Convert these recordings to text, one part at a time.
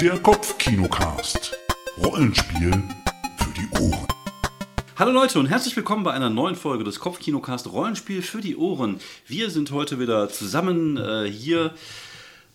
Der Kopfkinocast. Rollenspiel für die Ohren. Hallo Leute und herzlich willkommen bei einer neuen Folge des Kopfkinocast Rollenspiel für die Ohren. Wir sind heute wieder zusammen äh, hier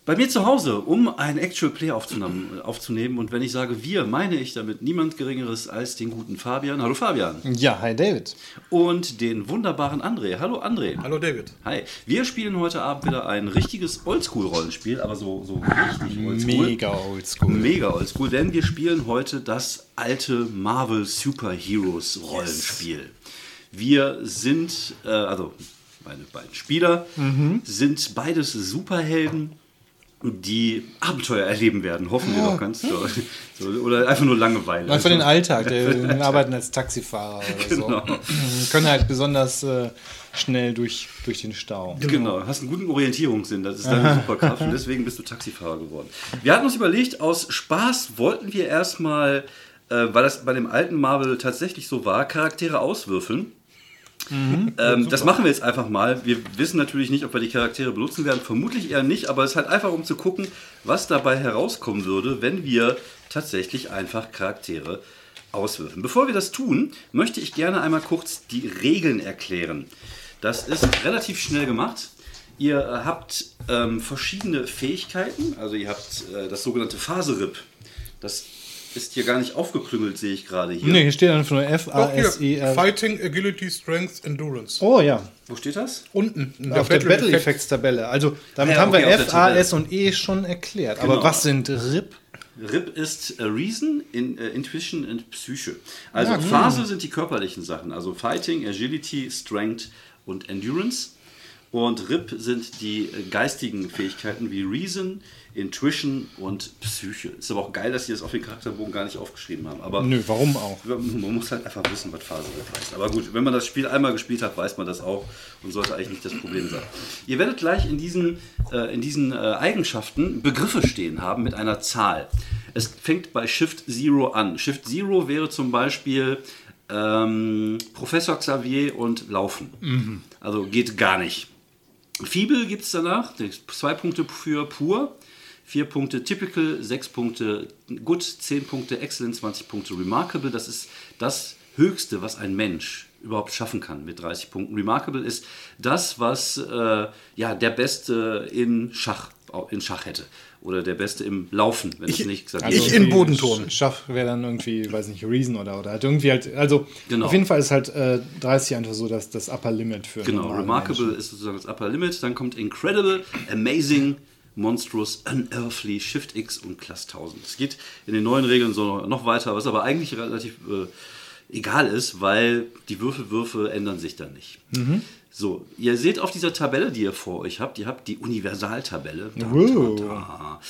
bei mir zu Hause, um ein Actual Play aufzunehmen, aufzunehmen. Und wenn ich sage wir, meine ich damit niemand Geringeres als den guten Fabian. Hallo Fabian. Ja, hi David. Und den wunderbaren André. Hallo André. Hallo David. Hi. Wir spielen heute Abend wieder ein richtiges Oldschool-Rollenspiel, aber so, so richtig oldschool. Mega oldschool. Mega oldschool, denn wir spielen heute das alte Marvel Superheroes Rollenspiel. Wir sind, äh, also meine beiden Spieler sind beides Superhelden, die Abenteuer erleben werden, hoffen wir doch ganz doll. So, oder einfach nur Langeweile. Mal für den Alltag, der arbeiten als Taxifahrer oder Genau. so. Können halt besonders äh, schnell durch, durch den Stau. Genau, hast einen guten Orientierungssinn, das ist deine Superkraft und deswegen bist du Taxifahrer geworden. Wir hatten uns überlegt, aus Spaß wollten wir erstmal, äh, weil das bei dem alten Marvel tatsächlich so war, Charaktere auswürfeln. Ähm, das machen wir jetzt einfach mal. Wir wissen natürlich nicht, ob wir die Charaktere benutzen werden. Vermutlich eher nicht, aber es ist halt einfach, um zu gucken, was dabei herauskommen würde, wenn wir tatsächlich einfach Charaktere auswürfeln. Bevor wir das tun, möchte ich gerne einmal kurz die Regeln erklären. Das ist relativ schnell gemacht. Ihr habt ähm, verschiedene Fähigkeiten. Also ihr habt äh, das sogenannte Phaserip. Das ist hier gar nicht aufgeklüngelt, sehe ich gerade hier. Nee, hier steht einfach nur. F-A-S-E-R. Fighting, Agility, Strength, Endurance. Oh ja, Wo steht das? Unten in auf der Battle Battle Effect. Effects Tabelle. Also damit ja, haben okay, wir auf F, A. S und E schon erklärt. Genau. Aber was sind RIP? RIP ist äh, Reason, in, äh, Intuition und Psyche. Also Ja. Phase sind die körperlichen Sachen, also Fighting, Agility, Strength und Endurance. Und RIP sind die äh, geistigen Fähigkeiten wie Reason, Intuition und Psyche. Ist aber auch geil, dass sie das auf den Charakterbogen gar nicht aufgeschrieben haben. Aber Nö, warum auch? man muss halt einfach wissen, was Phase heißt. Aber gut, wenn man das Spiel einmal gespielt hat, weiß man das auch und sollte eigentlich nicht das Problem sein. Ihr werdet gleich in diesen, äh, in diesen äh, Eigenschaften Begriffe stehen haben mit einer Zahl. Es fängt bei Shift Zero an. Shift Zero wäre zum Beispiel ähm, Professor Xavier und Laufen. Also geht gar nicht. Fibel gibt es danach, zwei Punkte für pur, vier Punkte typical, sechs Punkte good, zehn Punkte excellent, 20 Punkte remarkable. Das ist das Höchste, was ein Mensch überhaupt schaffen kann mit 30 Punkten. Remarkable ist das, was äh, ja, der Beste in Schach, in Schach hätte. Oder der Beste im Laufen, wenn Ich- es nicht gesagt Ich wird. in Bodenturnen. Schaff wäre dann irgendwie, weiß nicht, Reason oder, oder halt irgendwie halt, also Genau. auf jeden Fall ist halt äh, 30 einfach so das, das Upper Limit für Genau, Remarkable Menschen. ist sozusagen das Upper Limit. Dann kommt Incredible, Amazing, Monstrous, Unearthly, Shift X und Class 1000. Es geht in den neuen Regeln so noch weiter, was aber eigentlich relativ äh, egal ist, weil die Würfelwürfe ändern sich dann nicht. So, ihr seht auf dieser Tabelle, die ihr vor euch habt, ihr habt die Universaltabelle. Da, Wow. da, da.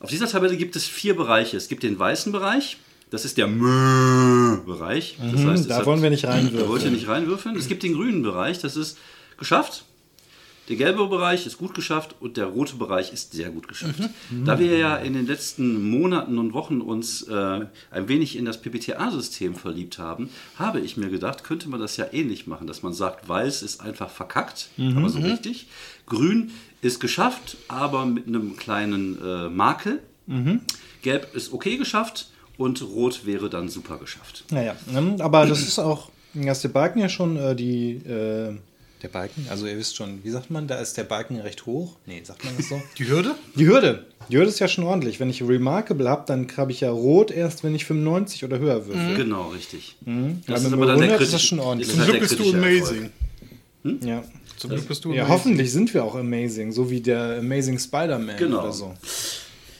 Auf dieser Tabelle gibt es vier Bereiche. Es gibt den weißen Bereich, das ist der Mö-Bereich. Das heißt, Mhm, da hat- wollen wir nicht da wollt ihr reinwürfeln. nicht reinwürfeln. Es gibt den grünen Bereich, das ist geschafft. Der gelbe Bereich ist gut geschafft und der rote Bereich ist sehr gut geschafft. Da wir ja in den letzten Monaten und Wochen uns äh, ein wenig in das PPTA-System verliebt haben, habe ich mir gedacht, könnte man das ja ähnlich machen, dass man sagt, weiß ist einfach verkackt, aber so richtig. Grün ist geschafft, aber mit einem kleinen äh, Makel. Gelb ist okay geschafft und rot wäre dann super geschafft. Naja, ähm, aber das ist auch, da ist der Balken ja schon äh, die, äh, der Balken, also ihr wisst schon, wie sagt man, da ist der Balken recht hoch. Nee, sagt man das so? Die Hürde? Die Hürde. Die Hürde ist ja schon ordentlich. Wenn ich Remarkable habe, dann habe ich ja rot erst, wenn ich 95 oder höher würfel. Genau, richtig. Mhm. Ja, mit dem 100 ist das schon ordentlich. ist Zum Glück der bist du amazing. Erfolg. Ja. Zum Glück bist du ja, amazing. hoffentlich sind wir auch amazing, so wie der Amazing Spider-Man Genau. oder so.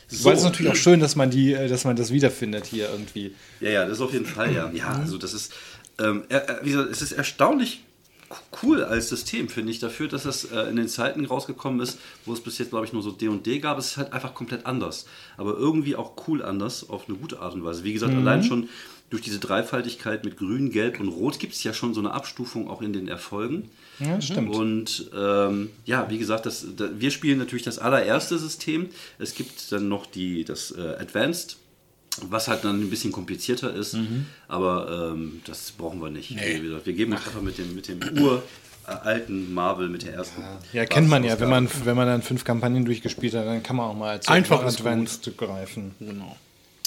So. Weil es ist natürlich auch schön, dass man die, äh, dass man das wiederfindet hier irgendwie. Ja, ja, das ist auf jeden Fall, ja. Ja, also das ist, ähm, er- er- wie gesagt, es ist erstaunlich cool als System, finde ich, dafür, dass das äh, in den Zeiten rausgekommen ist, wo es bis jetzt, glaube ich, nur so D und D gab. Es ist halt einfach komplett anders. Aber irgendwie auch cool anders, auf eine gute Art und Weise. Wie gesagt, allein schon durch diese Dreifaltigkeit mit Grün, Gelb und Rot gibt es ja schon so eine Abstufung auch in den Erfolgen. Ja, stimmt. Und ähm, ja, wie gesagt, das, da, wir spielen natürlich das allererste System. Es gibt dann noch die, das äh, Advanced, was halt dann ein bisschen komplizierter ist. Aber ähm, das brauchen wir nicht. Wie gesagt, Wir geben uns einfach mit dem, mit dem Ur, alten Marvel mit der ersten. Ja, kennt man ja. Wenn man, wenn man dann fünf Kampagnen durchgespielt hat, dann kann man auch mal zu Einfach Advanced greifen. Genau.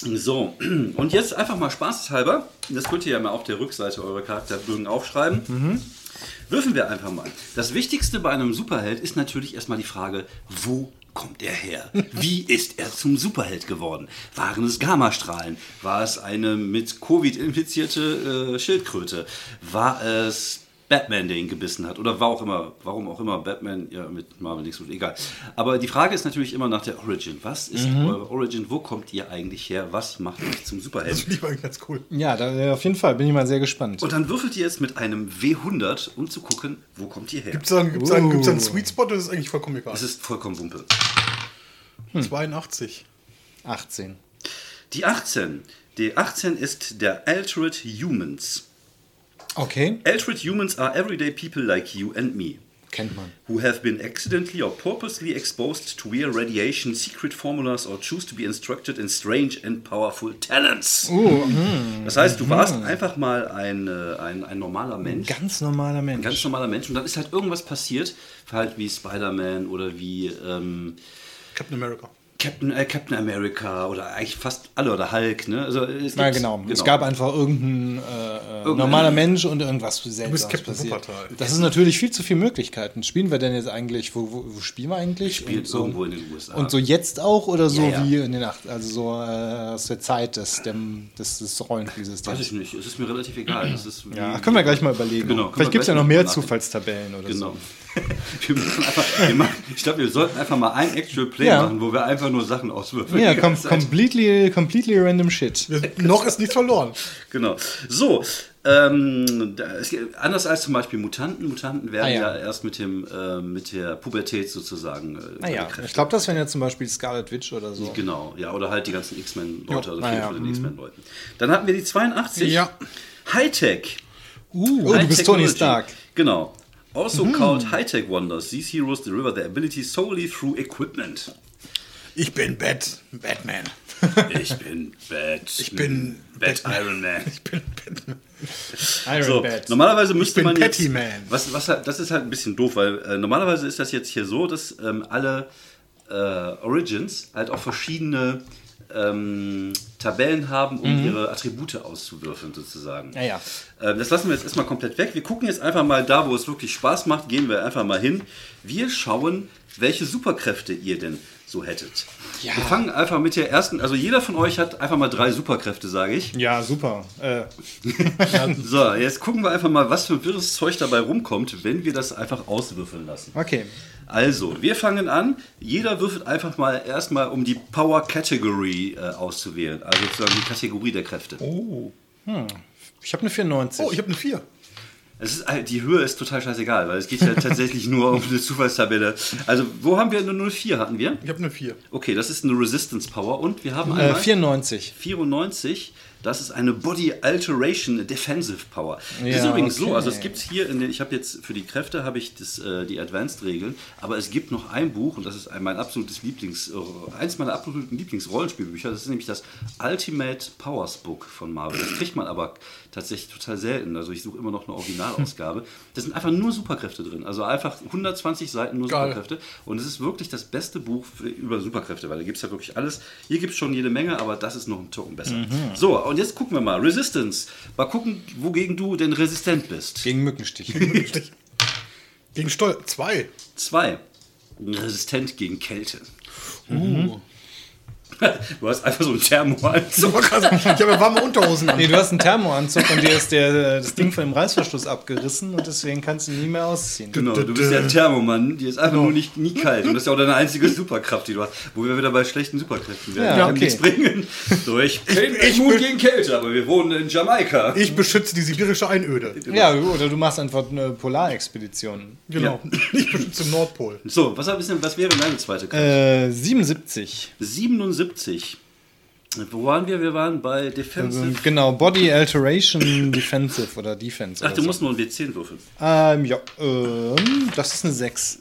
So, und jetzt einfach mal spaßeshalber, das könnt ihr ja mal auf der Rückseite eurer Charakterbögen aufschreiben. Würfen wir einfach mal. Das Wichtigste bei einem Superheld ist natürlich erstmal die Frage, wo kommt er her? Wie ist er zum Superheld geworden? Waren es Gammastrahlen? War es eine mit Covid infizierte äh, Schildkröte? War es Batman, der ihn gebissen hat? Oder war auch immer, warum auch immer Batman, ja, mit Marvel nichts tut, egal. Aber die Frage ist natürlich immer nach der Origin. Was ist eure Origin? Wo kommt ihr eigentlich her? Was macht euch zum Superheld? Das finde ich eigentlich ganz cool. Ja, da, äh, auf jeden Fall bin ich mal sehr gespannt. Und dann würfelt ihr jetzt mit einem W100, um zu gucken, wo kommt ihr her? Gibt es da, gibt's einen Uh. Sweet Spot oder ist es eigentlich vollkommen egal? Es ist vollkommen Wumpe. 82. 18. Die 18. Die 18 ist der Altered Humans. Okay, Altered Humans are everyday people like you and me. kennt man. Who have been accidentally or purposely exposed to weird radiation, secret formulas, or choose to be instructed in strange and powerful talents. das heißt, du warst einfach mal ein, äh, ein, ein normaler Mensch. Ganz normaler Ein Mensch. ganz normaler Mensch. Und dann ist halt irgendwas passiert, halt wie Spider-Man oder wie ähm, Captain America. Captain, äh, Captain America oder eigentlich fast alle oder Hulk. Ne? Also, es Ja, gibt- genau. Es gab einfach irgendein äh, äh, normaler Mensch und irgendwas seltsames Captain passiert. Wuppertal. Das ist natürlich viel zu viele Möglichkeiten. Spielen wir denn jetzt eigentlich, wo, wo, wo spielen wir eigentlich? Spielt so, irgendwo in den USA. Und so jetzt auch oder so Ja, ja. wie in den acht, also so äh, aus der Zeit des, dem, des, des Rollenspielsystems. Weiß ich nicht, es ist mir relativ egal. Das ist wie- Ja, können wir gleich mal überlegen. Genau, Vielleicht gibt es ja noch mehr. Zufallstabellen oder Genau. so. Wir müssen einfach, wir machen, ich glaube, wir sollten einfach mal ein Actual Play Ja. machen, wo wir einfach nur Sachen auswürfeln. Ja, com completely, completely random shit. Noch ist nichts verloren. Genau. So, ähm, da, es, anders als zum Beispiel Mutanten. Mutanten werden Ah, ja. ja. erst mit, dem, äh, mit der Pubertät sozusagen. Äh, Naja, ihre Kräfte. ich glaube, das wären ja zum Beispiel Scarlet Witch oder so. Genau, ja, oder halt die ganzen X-Men-Leute, also Ah, viele ja. von den X-Men-Leuten. Dann hatten wir die 82. Ja. Hightech. Uh, High du bist Tony. Stark. Genau. Also called High-Tech Wonders. These heroes deliver their abilities solely through equipment. Ich bin Bat Batman. Ich bin Bat. Ich bin Bat Iron Man. Ich bin Batman. Iron So, Bat. normalerweise müsste bin man jetzt, Patty Man. Was, was, halt- das ist halt ein bisschen doof, weil äh, normalerweise ist das jetzt hier so, dass ähm, alle äh, Origins halt auch verschiedene ähm, Tabellen haben, um ihre Attribute auszuwürfeln sozusagen. Ja, ja. Ähm, das lassen wir jetzt erstmal komplett weg. Wir gucken jetzt einfach mal da, wo es wirklich Spaß macht, gehen wir einfach mal hin. Wir schauen, welche Superkräfte ihr denn so hättet. Wir fangen einfach mit der ersten, also jeder von euch hat einfach mal drei Superkräfte, sage ich. Ja, super. Äh, So, jetzt gucken wir einfach mal, was für ein wirres Zeug dabei rumkommt, wenn wir das einfach auswürfeln lassen. okay. Also, wir fangen an. Jeder würfelt einfach mal erstmal, um die Power Category äh, auszuwählen. Also sozusagen die Kategorie der Kräfte. Ich habe eine 94. Oh, ich habe eine 4. Es ist, die Höhe ist total scheißegal, weil es geht ja tatsächlich nur um eine Zufallstabelle. Also, wo haben wir eine 04 hatten wir? Ich habe eine 4. Okay, das ist eine Resistance Power und wir haben äh, einmal 94. 94. Das ist eine Body Alteration Defensive Power. das ist Ja, übrigens so, okay. also es gibt hier, in den, ich habe jetzt für die Kräfte habe ich das, äh, die Advanced-Regeln, aber es gibt noch ein Buch und das ist ein, mein absolutes Lieblings, äh, eins meiner absoluten Lieblingsrollenspielbücher. Das ist nämlich das Ultimate Powers Book von Marvel. Das kriegt man aber tatsächlich total selten. Also ich suche immer noch eine Originalausgabe. Da sind einfach nur Superkräfte drin. Also einfach 120 Seiten nur Geil. Superkräfte. Und es ist wirklich das beste Buch für, über Superkräfte, weil da gibt es ja wirklich alles. Hier gibt es schon jede Menge, aber das ist noch ein Token besser. So, und jetzt gucken wir mal. Resistance. Mal gucken, wogegen du denn resistent bist. Gegen Mückenstich. Gegen Steuer. 2. Zwei. Resistent gegen Kälte. Uh. Du hast einfach so einen Thermoanzug. Ich habe ja warme Unterhosen an. nee, du hast einen Thermoanzug und dir ist der, das Ding von dem Reißverschluss abgerissen und deswegen kannst du ihn nie mehr ausziehen. Genau, du bist ja ein Thermomann, die ist einfach nur nicht nie kalt. Und das ist ja auch deine einzige Superkraft, die du hast. Wo wir wieder bei schlechten Superkräften werden. Ja, okay. nichts bringen. So, ich bin immun gegen Kälte, aber wir wohnen in Jamaika. Ich beschütze die sibirische Einöde. Ja, oder du machst einfach eine Polarexpedition. Genau. Ich beschütze den Nordpol. So, was, was, was wäre deine zweite Kraft? Äh, 77. 77. Wo waren wir? Wir waren bei Also, Defensive. genau, Body Alteration Defensive oder Defense. Ach, oder du so. musst nur ein W10 würfeln. Ähm, ja, ähm, das ist eine 6.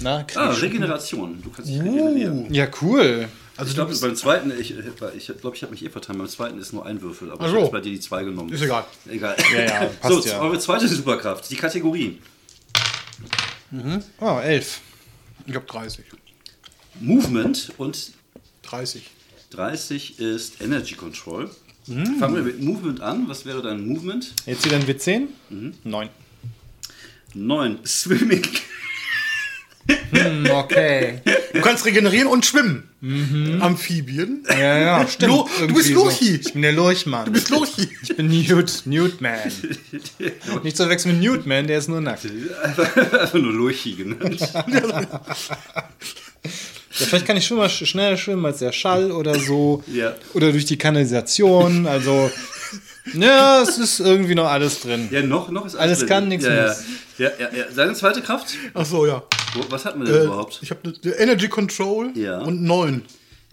Na, Ah, ich. Regeneration. Du kannst dich regenerieren. Ja, cool. Also ich du glaube, beim zweiten, ich glaube, ich, glaub, ich habe mich eh vertan. Beim zweiten ist nur ein Würfel, aber Ach ich habe bei dir die zwei genommen. Ist egal. Egal. Ja, ja, passt so, ja. eure zweite Superkraft, die Kategorie. Oh, elf. Ich habe 30. Movement und 30. 30 ist Energy Control. Mm. Fangen wir mit Movement an. Was wäre dein Movement? Jetzt wieder ein W10? Neun. 9. Swimming. Hm, okay. Du kannst regenerieren und schwimmen. Amphibien. Ja, ja, stimmt. Lo- du bist Irgendwie Lochi. Ich bin der Lurchmann. Du bist Lochi. Ich bin Newt, Newtman. Nicht zu wechseln mit Newtman, der ist nur nackt. Einfach nur Lurchi genannt. Ja, vielleicht kann ich schon mal sch schneller schwimmen als der Schall oder so. Ja. Oder durch die Kanalisation. Also, ja, es ist irgendwie noch alles drin. Ja, noch, noch ist Alles drin. kann, nichts ja, ja. muss. ja, ja, ja. Seine zweite Kraft? Ach so, ja. Wo, was hatten wir denn Äh, überhaupt? ich habe Energy Control Ja. und 9.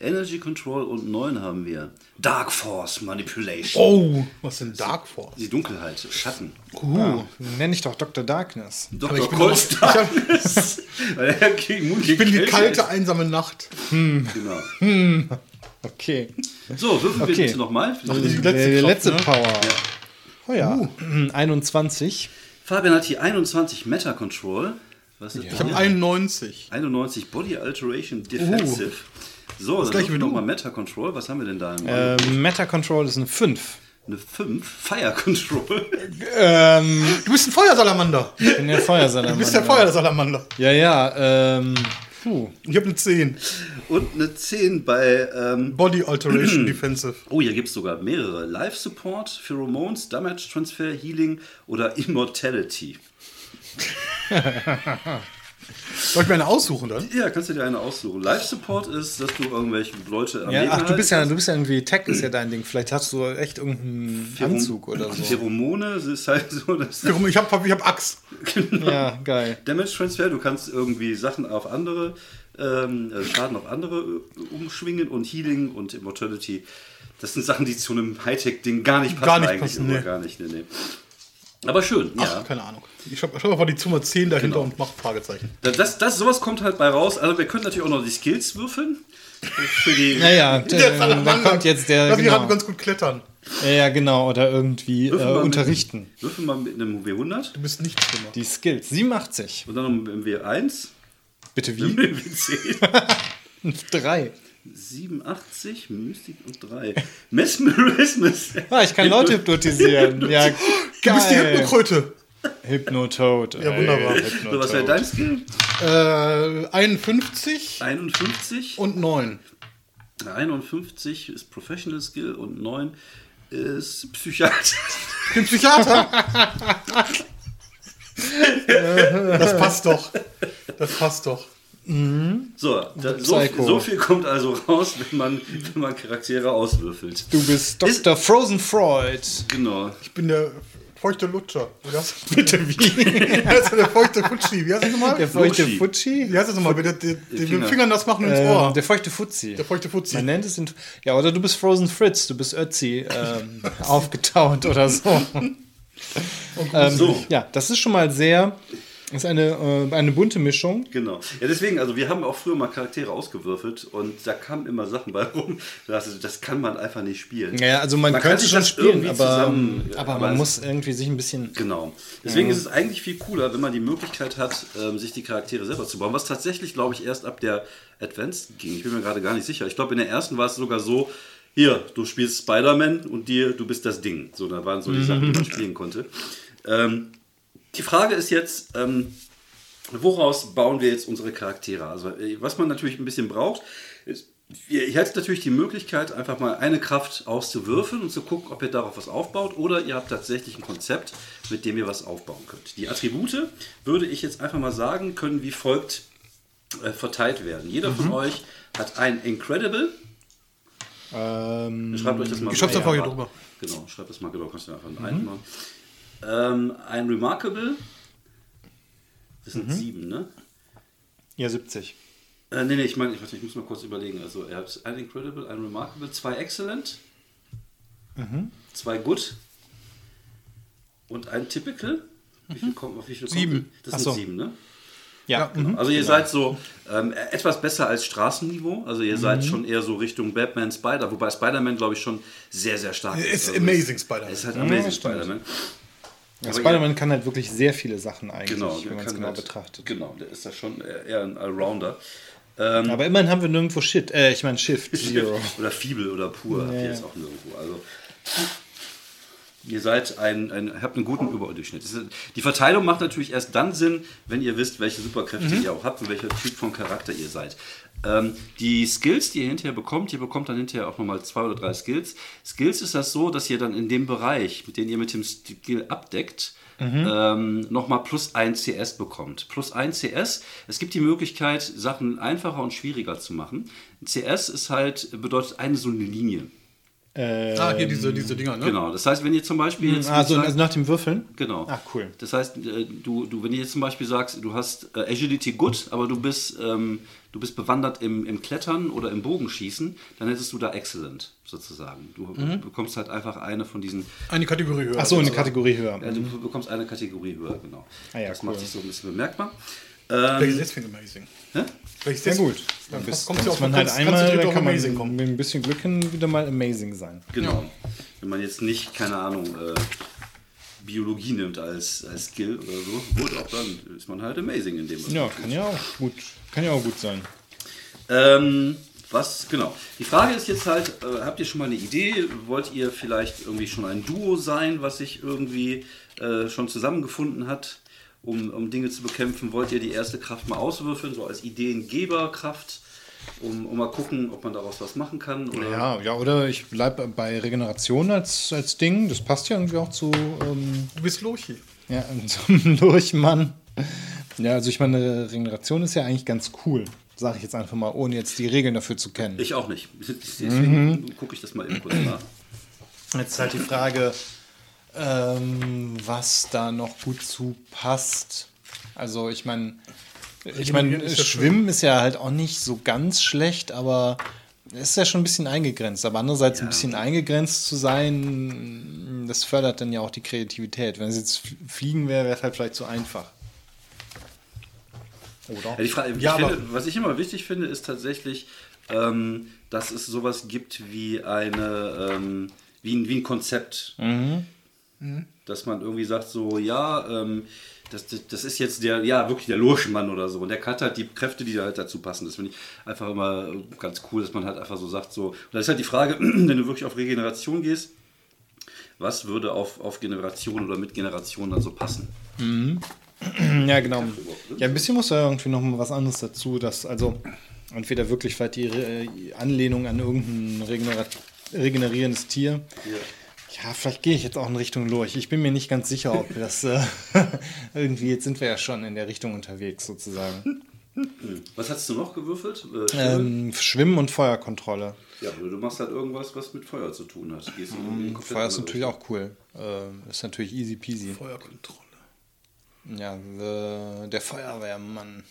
Energy Control und 9 haben wir. Dark Force Manipulation. Oh, was ist denn Dark Force? Die Dunkelheit, Schatten. Uh, Nenne ich doch Dr. Darkness. Dr. hab- Darkness. Ich bin die kalte, einsame Nacht. Genau. Okay. So, würfeln wir Okay. bitte nochmal. die letzte Der Kraft, letzte ne? Power. Oh ja. 21. Fabian hat hier 21 Meta Control. Was ist Ich habe 91. 91 Body Alteration Defensive. So, dann gleiche wie doch du. mal Meta Control. Was haben wir denn da? im Ähm, Meta Control ist eine 5. Eine 5. Fire Control. Ähm, Du bist ein Feuersalamander. ich bin der Feuersalamander. Du bist der Feuersalamander. Ja, ja. Ähm, puh. Ich habe eine 10. Und eine 10 bei. Ähm, Body Alteration Defensive. oh, hier gibt es sogar mehrere. Life Support, Pheromones, Damage Transfer, Healing oder Immortality. Soll ich mir eine aussuchen dann? Ja, kannst du dir eine aussuchen. Life Support ist, dass du irgendwelche Leute am Ja, Leben ach, du bist ja, du bist ja irgendwie Tech ist ja dein Ding. Vielleicht hast du echt irgendeinen Pherom- Anzug oder so. Pheromone ist halt so, dass Ich habe ich hab Axt. Ja, geil. Damage Transfer, du kannst irgendwie Sachen auf andere, ähm, äh, Schaden auf andere äh, umschwingen und Healing und Immortality. Das sind Sachen, die zu einem Hightech-Ding gar nicht passen. Gar nicht eigentlich, passen, nee. Gar nicht, nee, nee. Aber schön, ja. Ach, keine Ahnung. Ich schau, schau mal die Zimmer 10 dahinter Genau. und mach Fragezeichen. Das, das, das, sowas kommt halt bei raus. Also wir können natürlich auch noch die Skills würfeln. Für die, Naja, Der da kommt jetzt der. Lass mich Genau. gerade ganz gut klettern. Ja, ja, genau. Oder irgendwie äh, mal mit- unterrichten. Würfel mal mit einem W100 Du bist nicht schlimmer. Die Skills. 87. und dann noch mit einem W1. Bitte Mit wie? einem W10. 3. 87, Mystik und 3. Mesmerismus. Ah, ich kann Leute hypnotisieren. Ja, Du bist die geil. Hypnokröte. Hypnotoad. Ja, wunderbar. So, was wäre dein Skill? Äh, 51 51. und 9. 51 ist Professional Skill und 9 ist Psychiater. Ich bin Psychiater. das passt doch. Das passt doch. So, da, so, so viel kommt also raus, wenn man, wenn man Charaktere auswürfelt. Du bist Dr. Frozen Freud. Genau. Ich bin der feuchte Lutscher. Wie heißt Bitte wie? wie heißt der feuchte Futschi? Wie heißt das nochmal? Der feuchte. Futschi? Wie heißt das nochmal? Der, der, der, der mit Finger. den Fingern das machen ins Ähm, Ohr. der feuchte Fuzzi. Der feuchte Fuzzi. Man nennt es in, ja, oder du bist Frozen Fritz, du bist Ötzi ähm, aufgetaut oder so. ähm, So. Ja, das ist schon mal sehr, ist eine, äh, eine bunte Mischung. Genau. Ja, deswegen, also wir haben auch früher mal Charaktere ausgewürfelt und da kamen immer Sachen bei rum. Das, das kann man einfach nicht spielen. Ja, also man, Man könnte schon das spielen, aber, zusammen- aber aber man muss irgendwie sich ein bisschen. Genau. Deswegen ist es eigentlich viel cooler, wenn man die Möglichkeit hat, ähm, sich die Charaktere selber zu bauen. Was tatsächlich, glaube ich, erst ab der Advanced ging. Ich bin mir gerade gar nicht sicher. Ich glaube, in der ersten war es sogar so, hier, du spielst Spider-Man und dir, du bist das Ding. So, da waren so die Sachen, die man spielen konnte. Ähm, die Frage ist jetzt, ähm, woraus bauen wir jetzt unsere Charaktere? Also, äh, was man natürlich ein bisschen braucht, ist, ihr, hättet natürlich die Möglichkeit, einfach mal eine Kraft auszuwürfeln und zu gucken, ob ihr darauf was aufbaut, oder ihr habt tatsächlich ein Konzept, mit dem ihr was aufbauen könnt. Die Attribute, würde ich jetzt einfach mal sagen, können wie folgt äh, verteilt werden. Jeder von euch hat ein Incredible. Ähm, Schreibt euch das mal aber- drüber. Genau, schreibt das mal genau, kannst du einfach einen machen. Ähm, ein Remarkable. Das sind sieben, ne? ja, 70. Äh, nee, nee, ich meine, ich, ich muss mal kurz überlegen. Also, er hat ein Incredible, ein Remarkable, zwei Excellent, zwei Good und ein Typical. Wie viel kommt auf wie viel kommt? Sieben. Das Ach sind so. sieben, ne? Ja, Genau. Also ihr seid so ähm, etwas besser als Straßenniveau. Also ihr seid schon eher so Richtung Batman, Spider, wobei Spider-Man, glaube ich, schon sehr, sehr stark ist. Ist Also amazing es- Spider-Man. Es ist halt amazing stimmt. Spider-Man. Ja, Spider-Man kann halt wirklich sehr viele Sachen eigentlich, Genau, wenn man es genau halt- betrachtet. Genau, der ist da schon eher ein Allrounder. Aber immerhin haben wir nirgendwo Shit, äh, ich meine Shift, Zero. oder Fibel oder pur habt ihr Ja. jetzt auch nirgendwo. Also ihr seid ein, ein habt einen guten Überdurchschnitt. Ist- Die Verteilung macht natürlich erst dann Sinn, wenn ihr wisst, welche Superkräfte ihr auch habt und welcher Typ von Charakter ihr seid. Ähm, die Skills, die ihr hinterher bekommt, ihr bekommt dann hinterher auch nochmal zwei oder drei Skills. Skills ist das so, dass ihr dann in dem Bereich, mit dem ihr mit dem Skill abdeckt, ähm, nochmal plus ein CS bekommt. Plus ein CS. Es gibt die Möglichkeit, Sachen einfacher und schwieriger zu machen. CS ist halt, bedeutet eine so eine Linie. Äh, Ah, hier diese, diese Dinger, ne? Genau. Das heißt, wenn ihr zum Beispiel jetzt. also, sagt- also nach dem Würfeln? Genau. Ach, cool. Das heißt, äh, du, du, wenn du jetzt zum Beispiel sagst, du hast äh, Agility gut, aber du bist, ähm, du bist bewandert im, im Klettern oder im Bogenschießen, dann hättest du da Excellent sozusagen. Du Mhm. bekommst halt einfach eine von diesen, Eine Kategorie höher. Ach so, eine Kategorie höher. ja, du bekommst eine Kategorie höher, genau. Ah ja, das cool. macht sich so ein bisschen bemerkbar. Welches ist deswegen amazing? Hä? Sehr ist gut. Dann Bis, kommt dann ja ist auch man halt einmal, kann man Amazing kommen. mit ein bisschen Glück hin wieder mal amazing sein. Genau. Wenn man jetzt nicht, keine Ahnung, äh, Biologie nimmt als, als Skill oder so, gut, auch dann ist man halt amazing in dem was Ja, kann ja auch gut, kann ja auch gut sein. Ähm, was, genau. Die Frage ist jetzt halt, äh, habt ihr schon mal eine Idee? Wollt ihr vielleicht irgendwie schon ein Duo sein, was sich irgendwie äh, schon zusammengefunden hat, um, um Dinge zu bekämpfen? Wollt ihr die erste Kraft mal auswürfeln, so als Ideengeberkraft, um, um mal gucken, ob man daraus was machen kann? Oder? Ja, ja, oder ich bleibe bei Regeneration als, als Ding. Das passt ja irgendwie auch zu, ähm, Du bist Lochi. ja, zum Lurchmann. Ja, also ich meine, Regeneration ist ja eigentlich ganz cool. Sage ich jetzt einfach mal, ohne jetzt die Regeln dafür zu kennen. Ich auch nicht. Deswegen gucke ich das mal eben kurz nach. Jetzt ist halt die Frage, ähm, was da noch gut zu passt. Also ich meine, ich meine, ja Schwimmen ist ja halt auch nicht so ganz schlecht, aber es ist ja schon ein bisschen eingegrenzt. Aber andererseits ein bisschen eingegrenzt zu sein, das fördert dann ja auch die Kreativität. Wenn es jetzt Fliegen wäre, wäre es halt vielleicht zu einfach. Oder? Ja, die Frage, ich Ja, aber- finde, was ich immer wichtig finde, ist tatsächlich, ähm, dass es sowas gibt wie eine, ähm, wie, ein, wie ein Konzept. Dass man irgendwie sagt, so, ja, ähm, das, das, das ist jetzt der, ja, wirklich der Lurschmann oder so. Und der hat halt die Kräfte, die da halt dazu passen. Das finde ich einfach immer ganz cool, dass man halt einfach so sagt, so. Und da ist halt die Frage, wenn du wirklich auf Regeneration gehst, was würde auf, auf Generation oder mit Generation dann so passen? Ja, genau. Ja, ein bisschen muss da irgendwie noch mal was anderes dazu, dass also entweder wirklich vielleicht die Anlehnung an irgendein regenerierendes Tier. Ja, vielleicht gehe ich jetzt auch in Richtung Lurch. Ich bin mir nicht ganz sicher, ob das äh, irgendwie, jetzt sind wir ja schon in der Richtung unterwegs sozusagen. Was hast du noch gewürfelt? Äh, Schwimmen? Ähm, Schwimmen und Feuerkontrolle. Ja, du machst halt irgendwas, was mit Feuer zu tun hat. Komplett Feuer ist natürlich Richtung. auch cool. Ähm, ist natürlich easy peasy. Feuerkontrolle. Ja, the, der Feuerwehrmann.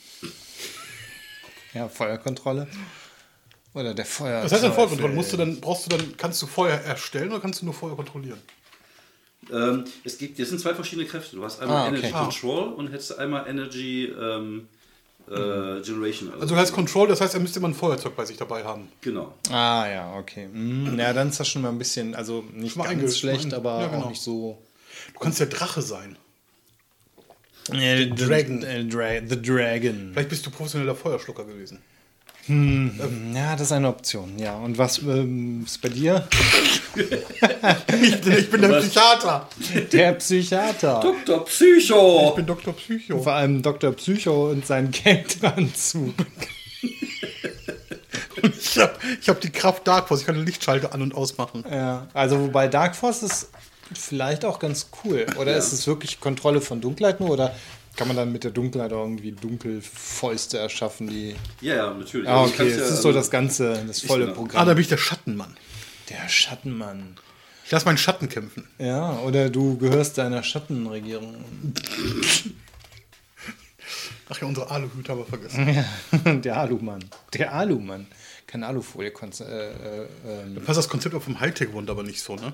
Ja, Feuerkontrolle. Oder der Feuer. Was heißt denn Feuerkontrolle? Musst du dann, brauchst du dann, kannst du Feuer erstellen oder kannst du nur Feuer kontrollieren? Ähm, es gibt, das sind zwei verschiedene Kräfte. Du hast einmal Ah, okay. Energy Ah. Control und hättest einmal Energy ähm, äh, Generation. Also du heißt Control, das heißt, er müsste immer ein Feuerzeug bei sich dabei haben. Genau. Ah, ja, okay. Mm, ja, dann ist das schon mal ein bisschen, also nicht mal ganz schlecht, aber ja, genau. auch nicht so. Du kannst ja Drache sein. The Dragon. The, Dra the Dragon. Vielleicht bist du professioneller Feuerschlucker gewesen. Ja, das ist eine Option, ja. Und was ähm, ist bei dir? Ich bin, ich bin der Psychiater. Der Psychiater. Dr. Psycho! Ich bin Dr. Psycho. Vor allem Dr. Psycho und sein Geldanzug. Ich habe ich hab die Kraft Dark Force. Ich kann den Lichtschalter an- und ausmachen. Ja, also wobei Dark Force ist vielleicht auch ganz cool. Oder ist es wirklich Kontrolle von Dunkelheit nur? Oder kann man dann mit der Dunkelheit auch irgendwie Dunkelfäuste erschaffen, die. Ja, ja, natürlich. Ah, Also okay, das ja, ist so also- das ganze, das volle genau. Ah, Programm. da bin ich der Schattenmann. Der Schattenmann. Ich lasse meinen Schatten kämpfen. Ja, oder du gehörst deiner Schattenregierung. Ach ja, unsere Aluhüte haben wir vergessen. Der Alumann. Der Alumann. Kein Alufolie. Äh, äh, ähm, Passt das Konzept auch vom Hightech-Wund aber nicht so, ne?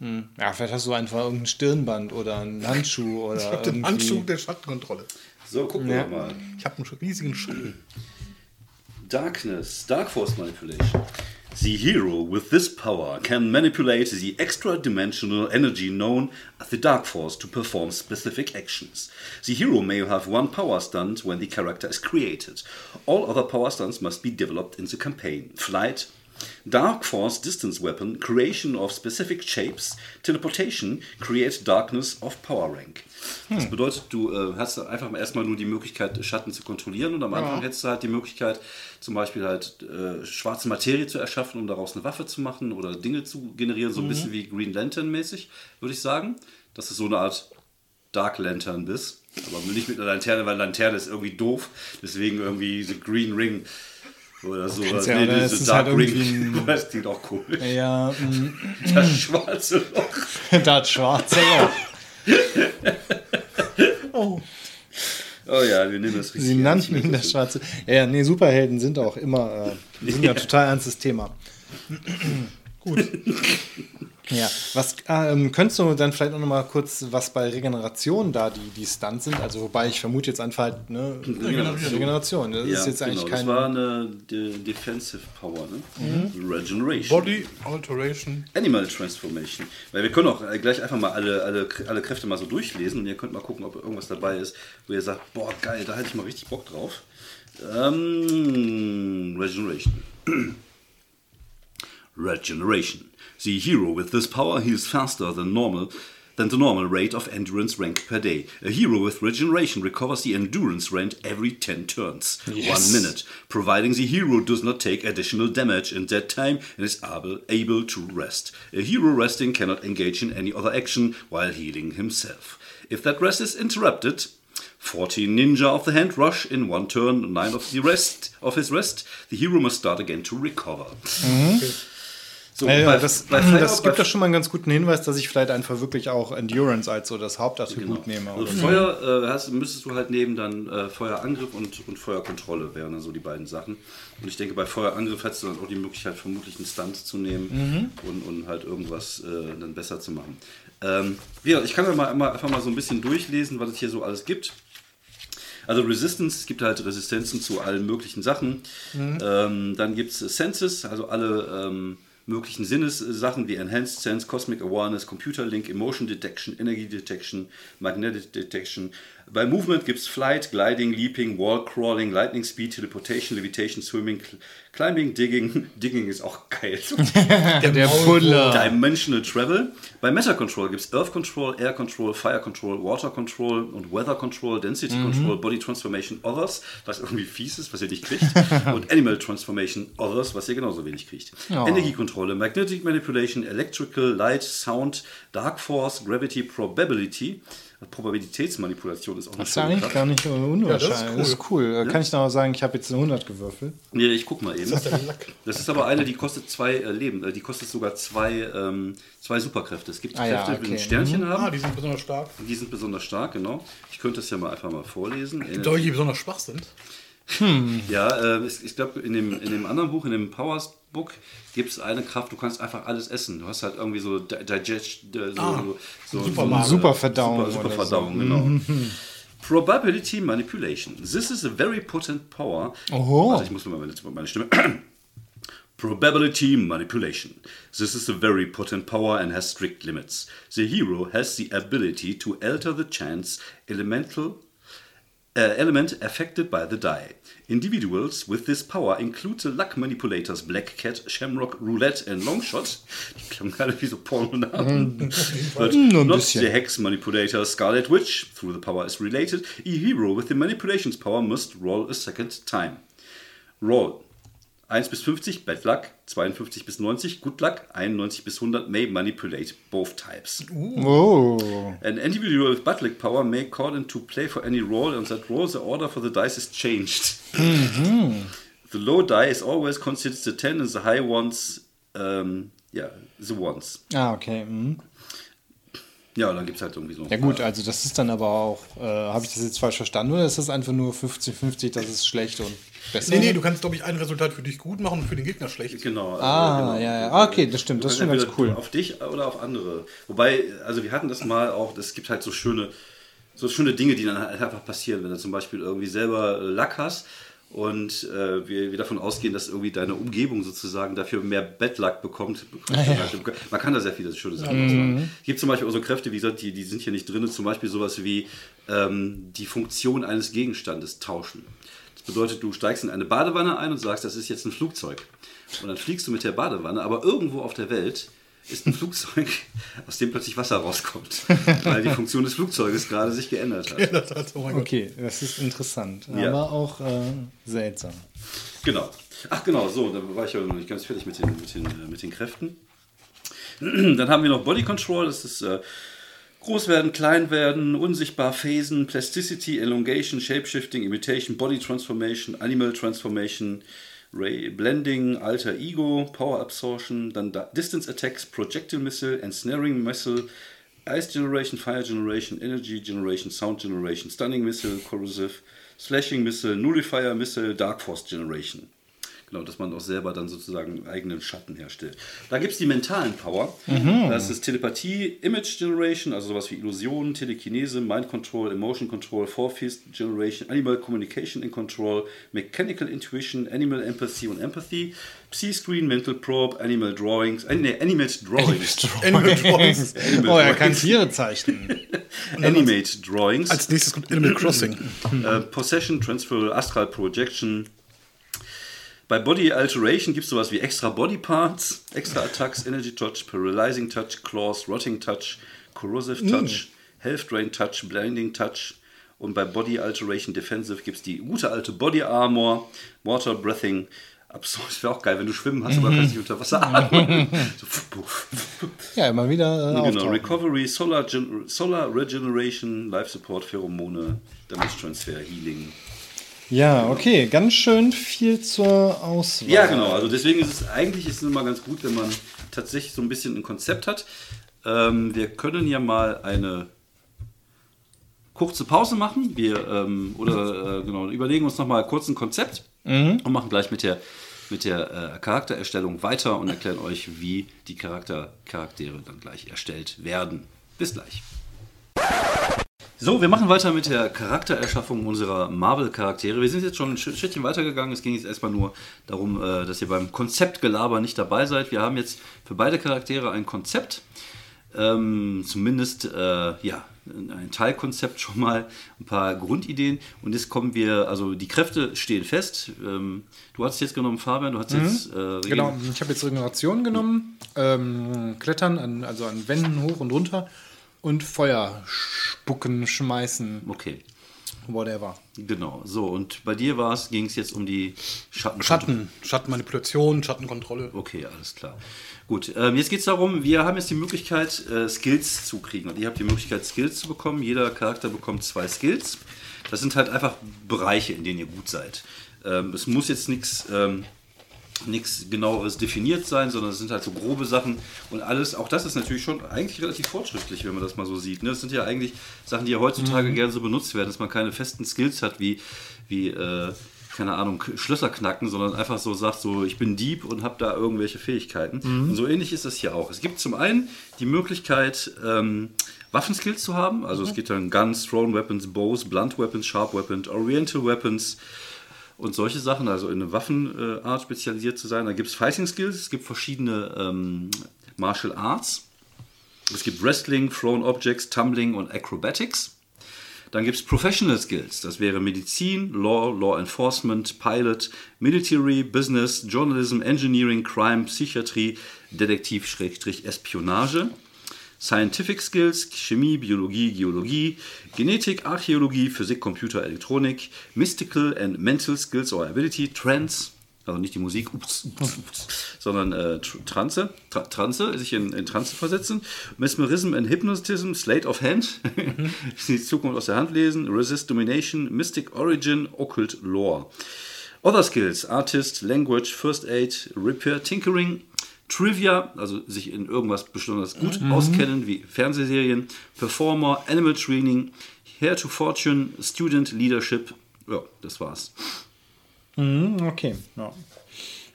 Ja, vielleicht hast du einfach irgendein Stirnband oder einen Handschuh oder. Ich habe den irgendwie- Handschuh der Schattenkontrolle. So, gucken Ja. wir mal. Ich habe einen riesigen Schatten. Darkness, Dark Force Manipulation. The hero with this power can manipulate the extra dimensional energy known as the Dark Force to perform specific actions. The hero may have one power stunt when the character is created. All other power stunts must be developed in the campaign. Flight, Dark Force distance weapon, creation of specific shapes, teleportation, create darkness of power rank. Das bedeutet, du äh, hast einfach mal erstmal nur die Möglichkeit, Schatten zu kontrollieren und am Anfang hättest du halt die Möglichkeit, zum Beispiel halt äh, schwarze Materie zu erschaffen, um daraus eine Waffe zu machen oder Dinge zu generieren, so ein bisschen wie Green Lantern mäßig, würde ich sagen. Dass du so eine Art Dark Lantern bist. Aber nicht mit einer Lanterne, weil Lanterne ist irgendwie doof. Deswegen irgendwie The Green Ring oder so. Ja, oder diese es ist halt irgendwie ein- das klingt auch komisch. Ja, mm, Das schwarze Loch. das schwarze Loch. Oh, Oh ja, wir nehmen das richtig. Sie nannten ihn das schwarze. Ja, ja, nee, Superhelden sind auch immer, äh, sind ja ein total ernstes Thema. gut. Ja, was ähm, könntest du dann vielleicht auch noch mal kurz, was bei Regeneration da die, die Stunts sind? Also, wobei ich vermute jetzt einfach halt, ne, Regeneration. Das Ja, ist jetzt eigentlich genau, kein. das war eine De Defensive Power, ne? Regeneration. Body Alteration. Animal Transformation. Weil wir können auch äh, gleich einfach mal alle, alle, alle Kräfte mal so durchlesen und ihr könnt mal gucken, ob irgendwas dabei ist, wo ihr sagt, boah, geil, da hätte ich mal richtig Bock drauf. Ähm, Regeneration. Regeneration. The hero with this power heals faster than normal than the normal rate of endurance rank per day. A hero with regeneration recovers the endurance rank every 10 turns, Yes. one minute, providing the hero does not take additional damage in that time and is able, able to rest. A hero resting cannot engage in any other action while healing himself. If that rest is interrupted, 14 ninja of the hand rush in one turn, 9 of the rest of his rest, the hero must start again to recover. Mm-hmm. So, Ja, ja, bei- das, bei das gibt doch schon mal einen ganz guten Hinweis, dass ich vielleicht einfach wirklich auch Endurance als so das Hauptattribut nehme. Also Oder? Feuer äh, hast, müsstest du halt nehmen dann äh, Feuerangriff und, und Feuerkontrolle wären dann so die beiden Sachen. Und ich denke, bei Feuerangriff hättest du dann auch die Möglichkeit, vermutlich einen Stunt zu nehmen und, und halt irgendwas äh, dann besser zu machen. Ähm, ja, ich kann ja mal, mal einfach mal so ein bisschen durchlesen, was es hier so alles gibt. Also Resistance, es gibt halt Resistenzen zu allen möglichen Sachen. Ähm, dann gibt es Senses, also alle ähm, möglichen Sinnessachen wie Enhanced Sense, Cosmic Awareness, Computer Link, Emotion Detection, Energy Detection, Magnetic Detection. Bei Movement gibt es Flight, Gliding, Leaping, Wall Crawling, Lightning Speed, Teleportation, Levitation, Swimming, Cl- Climbing, Digging. Digging ist auch geil. Der Puller. Dimensional Travel. Bei Meta Control gibt es Earth Control, Air Control, Fire Control, Water Control und Weather Control, Density Control, Body Transformation Others, was irgendwie fies ist, was ihr nicht kriegt. und Animal Transformation Others, was ihr genauso wenig kriegt. Energiekontrolle, Magnetic Manipulation, Electrical, Light, Sound, Dark Force, Gravity, Probability. Probabilitätsmanipulation ist auch Das ist ja eigentlich gar nicht so unwahrscheinlich. Ja, das ist cool. Kann ich noch sagen, ich habe jetzt eine 100 gewürfelt. Nee, ich guck mal eben. Das ist. Das ist aber eine, die kostet zwei äh, Leben. Äh, Die kostet sogar zwei, ähm, zwei Superkräfte. Es gibt Ah ja, Kräfte, die ein okay. Sternchen Ah, haben. die sind besonders stark. Die sind besonders stark, genau. Ich könnte das ja mal einfach mal vorlesen. Äh, Solche, die besonders schwach sind. Ja, äh, ich, ich glaube, in dem, in dem anderen Buch, in dem Powers Book, gibt es eine Kraft, du kannst einfach alles essen. Du hast halt irgendwie so Di- Digest, äh, so, Ah, so, so, Supermarkt. so Superverdauung Super, super oder so. Verdauung, genau. Probability Manipulation. This is a very potent power. Oho. Warte, ich muss mal meine, meine Stimme. Probability manipulation. This is a very potent power and has strict limits. The hero has the ability to alter the chance elemental uh, element affected by the die. Individuals with this power include the luck manipulators Black Cat, Shamrock, Roulette and Longshot. Die klangen alle wie so Pornonamen. But mm, not the Hex Manipulator Scarlet Witch, through the power is related. A hero with the manipulations power must roll a second time. Roll. 1 bis 50, Bad Luck. 52 bis 90, Good Luck. 91 bis 100, may manipulate both types. Oh. An individual with Butlick power may call into play for any roll, and that roll, the order for the dice is changed. the low die is always considered the 10, and the high ones, um, yeah, the ones. Ah, okay. Mhm. Ja, und dann gibt es halt irgendwie so. Ja gut, also das ist dann aber auch, äh, habe ich das jetzt falsch verstanden oder ist das einfach nur 50-50, das ist schlecht und besser. Nee, nee, du kannst, glaube ich, ein Resultat für dich gut machen und für den Gegner schlecht. Genau. Ah, genau. ja, ja. Ah, okay, das stimmt, Du das ist schon ganz cool. Auf dich oder auf andere. Wobei, also wir hatten das mal auch, es gibt halt so schöne, so schöne Dinge, die dann halt einfach passieren, wenn du zum Beispiel irgendwie selber äh, Lack hast und äh, wir, wir davon ausgehen, dass irgendwie deine Umgebung sozusagen dafür mehr Bettlack bekommt. Man kann da sehr viele schöne Sachen machen. Es gibt zum Beispiel auch so Kräfte, wie gesagt, die, die sind hier nicht drin, zum Beispiel sowas wie ähm, die Funktion eines Gegenstandes tauschen. Das bedeutet, du steigst in eine Badewanne ein und sagst, das ist jetzt ein Flugzeug. Und dann fliegst du mit der Badewanne, aber irgendwo auf der Welt ist ein Flugzeug, aus dem plötzlich Wasser rauskommt, weil die Funktion des Flugzeuges gerade sich geändert hat. Das hat, oh mein Gott. Okay, das ist interessant, Ja. aber auch äh, seltsam. Genau. Ach genau, so, da war ich ja noch nicht ganz fertig mit den, mit den, äh, mit den Kräften. Dann haben wir noch Body Control, das ist äh, groß werden, klein werden, unsichtbar, Phasen, Plasticity, Elongation, Shapeshifting, Imitation, Body Transformation, Animal Transformation, Ray Blending, Alter Ego, Power Absorption, dann da Distance Attacks, Projectile Missile, Ensnaring Missile, Ice Generation, Fire Generation, Energy Generation, Sound Generation, Stunning Missile, Corrosive, Slashing Missile, Nullifier Missile, Dark Force Generation. Genau, dass man auch selber dann sozusagen einen eigenen Schatten herstellt. Da gibt es die mentalen Power. Das ist Telepathie, Image Generation, also sowas wie Illusionen, Telekinese, Mind Control, Emotion Control, Force Generation, Animal Communication in Control, Mechanical Intuition, Animal Empathy und Empathy, Psi-Screen, Mental Probe, Animal Drawings, äh, nee, Animate Drawings. Animal Drawings. Oh, er kann Tiere zeichnen. Animate Drawings. Als nächstes kommt Animal Crossing. äh, Possession, Transfer, Astral Projection. Bei Body Alteration gibt es sowas wie extra Body Parts, extra Attacks, Energy Touch, Paralyzing Touch, Claws, Rotting Touch, Corrosive Touch, Health Drain Touch, Blinding Touch. Und bei Body Alteration Defensive gibt es die gute alte Body Armor, Water Breathing. Absurd, das wäre auch geil, wenn du schwimmen hast, aber kannst nicht unter Wasser atmen. so. Ja, immer wieder äh, Genau. Recovery, Solar, Gen Solar Regeneration, Life Support, Pheromone, Damage Transfer, Healing. Ja, okay, ganz schön viel zur Auswahl. Ja, genau. Also deswegen ist es eigentlich ist es immer ganz gut, wenn man tatsächlich so ein bisschen ein Konzept hat. Ähm, wir können ja mal eine kurze Pause machen. Wir ähm, oder äh, genau überlegen uns noch mal kurz ein Konzept und machen gleich mit der mit der äh, Charaktererstellung weiter und erklären euch, wie die Charakter Charaktere dann gleich erstellt werden. Bis gleich. So, wir machen weiter mit der Charaktererschaffung unserer Marvel-Charaktere. Wir sind jetzt schon ein Sch- Schrittchen weitergegangen. Es ging jetzt erstmal nur darum, äh, dass ihr beim Konzeptgelaber nicht dabei seid. Wir haben jetzt für beide Charaktere ein Konzept. Ähm, zumindest äh, ja, ein Teilkonzept schon mal, ein paar Grundideen. Und jetzt kommen wir, also die Kräfte stehen fest. Ähm, du hast jetzt genommen, Fabian, du hast jetzt. Äh, Genau, ich habe jetzt Regeneration genommen, ähm, Klettern, an, also an Wänden hoch und runter und Feuer spucken, schmeißen, Okay, whatever. genau. So, und bei dir war es, ging es jetzt um die Schatten. Schatten, Schattenmanipulation, Schattenkontrolle. Okay, alles klar. Gut, ähm, jetzt geht es darum, wir haben jetzt die Möglichkeit, äh, Skills zu kriegen. Und ihr habt die Möglichkeit, Skills zu bekommen. Jeder Charakter bekommt zwei Skills. Das sind halt einfach Bereiche, in denen ihr gut seid. Ähm, es muss jetzt nichts ähm, nichts genaueres definiert sein, sondern es sind halt so grobe Sachen und alles. Auch das ist natürlich schon eigentlich relativ fortschrittlich, wenn man das mal so sieht. Ne? Das sind ja eigentlich Sachen, die ja heutzutage gerne so benutzt werden, dass man keine festen Skills hat wie, wie äh, keine Ahnung, Schlösser knacken, sondern einfach so sagt, so ich bin Dieb und habe da irgendwelche Fähigkeiten. Und so ähnlich ist das hier auch. Es gibt zum einen die Möglichkeit, ähm, Waffenskills zu haben. Also es gibt dann Guns, Thrown Weapons, Bows, Blunt Weapons, Sharp Weapons, Oriental Weapons und solche Sachen, also in eine Waffenart spezialisiert zu sein. Da gibt es Fighting Skills, es gibt verschiedene ähm, Martial Arts. Es gibt Wrestling, Thrown Objects, Tumbling und Acrobatics. Dann gibt es Professional Skills, das wäre Medizin, Law, Law Enforcement, Pilot, Military, Business, Journalism, Engineering, Crime, Psychiatrie, Detektiv, Schrägstrich, Espionage. Scientific Skills, Chemie, Biologie, Geologie, Genetik, Archäologie, Physik, Computer, Elektronik, Mystical and Mental Skills or Ability, Trance, also nicht die Musik, ups, ups, ups, sondern äh, Tr- Transe, Tra Transe, sich in, in Transe versetzen, Mesmerism and Hypnotism, Slate of Hand, die Zukunft aus der Hand lesen, Resist Domination, Mystic Origin, Occult Lore. Other Skills, Artist, Language, First Aid, Repair, Tinkering, Trivia, also sich in irgendwas besonders gut auskennen, wie Fernsehserien, Performer, Animal Training, Hair to Fortune, Student Leadership. Ja, das war's. Mhm, okay, ja.